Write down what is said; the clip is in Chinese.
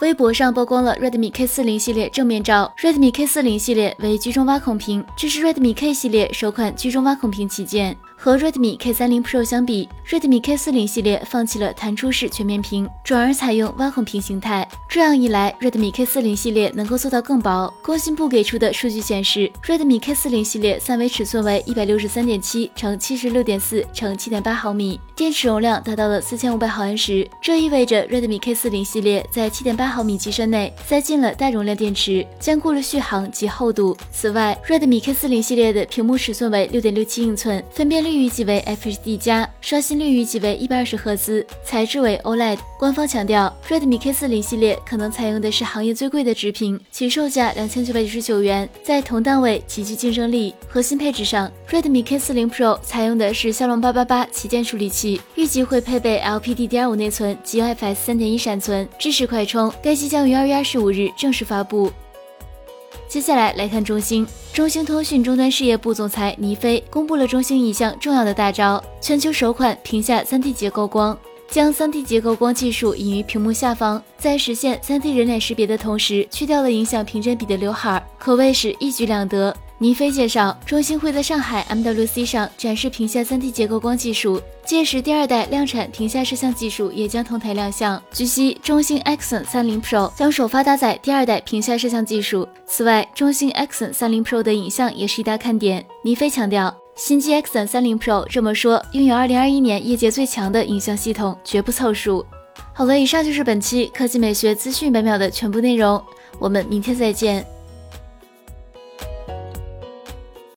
微博上曝光了 Redmi K40 系列正面照。Redmi K40 系列为居中挖孔屏，这是 Redmi K 系列首款居中挖孔屏旗舰。和 Redmi K30 Pro 相比，Redmi K40 系列放弃了弹出式全面屏，转而采用挖孔屏形态。这样一来 Redmi K40 系列能够做到更薄。工信部给出的数据显示，Redmi K40 系列三维尺寸为一百六十三点七乘七十六点四乘七点八毫米，电池容量达到了四千五百毫安时。这意味着 Redmi K40 系列在七点八毫米机身内塞进了大容量电池，兼顾了续航及厚度。此外，Redmi K40 系列的屏幕尺寸为六点六七英寸，分辨率。预计为 FHD 加，刷新率预计为一百二十赫兹，材质为 OLED。官方强调，Redmi K40 系列可能采用的是行业最贵的直屏，其售价两千九百九十九元，在同档位极具竞争力。核心配置上，Redmi K40 Pro 采用的是骁龙八八八旗舰处理器，预计会配备 LPDDR5 内存及 UFS 三点一闪存，支持快充。该机将于二月二十五日正式发布。接下来来看中兴。中兴通讯终端事业部总裁倪飞公布了中兴一项重要的大招：全球首款屏下 3D 结构光，将 3D 结构光技术引于屏幕下方，在实现 3D 人脸识别的同时，去掉了影响屏占比的刘海，可谓是一举两得。倪飞介绍，中兴会在上海 MWC 上展示屏下 3D 结构光技术，届时第二代量产屏下摄像技术也将同台亮相。据悉，中兴 Axon 30 Pro 将首发搭载第二代屏下摄像技术。此外，中兴 Axon 30 Pro 的影像也是一大看点。倪飞强调，新机 Axon 30 Pro 这么说，拥有2021年业界最强的影像系统，绝不凑数。好了，以上就是本期科技美学资讯每秒的全部内容，我们明天再见。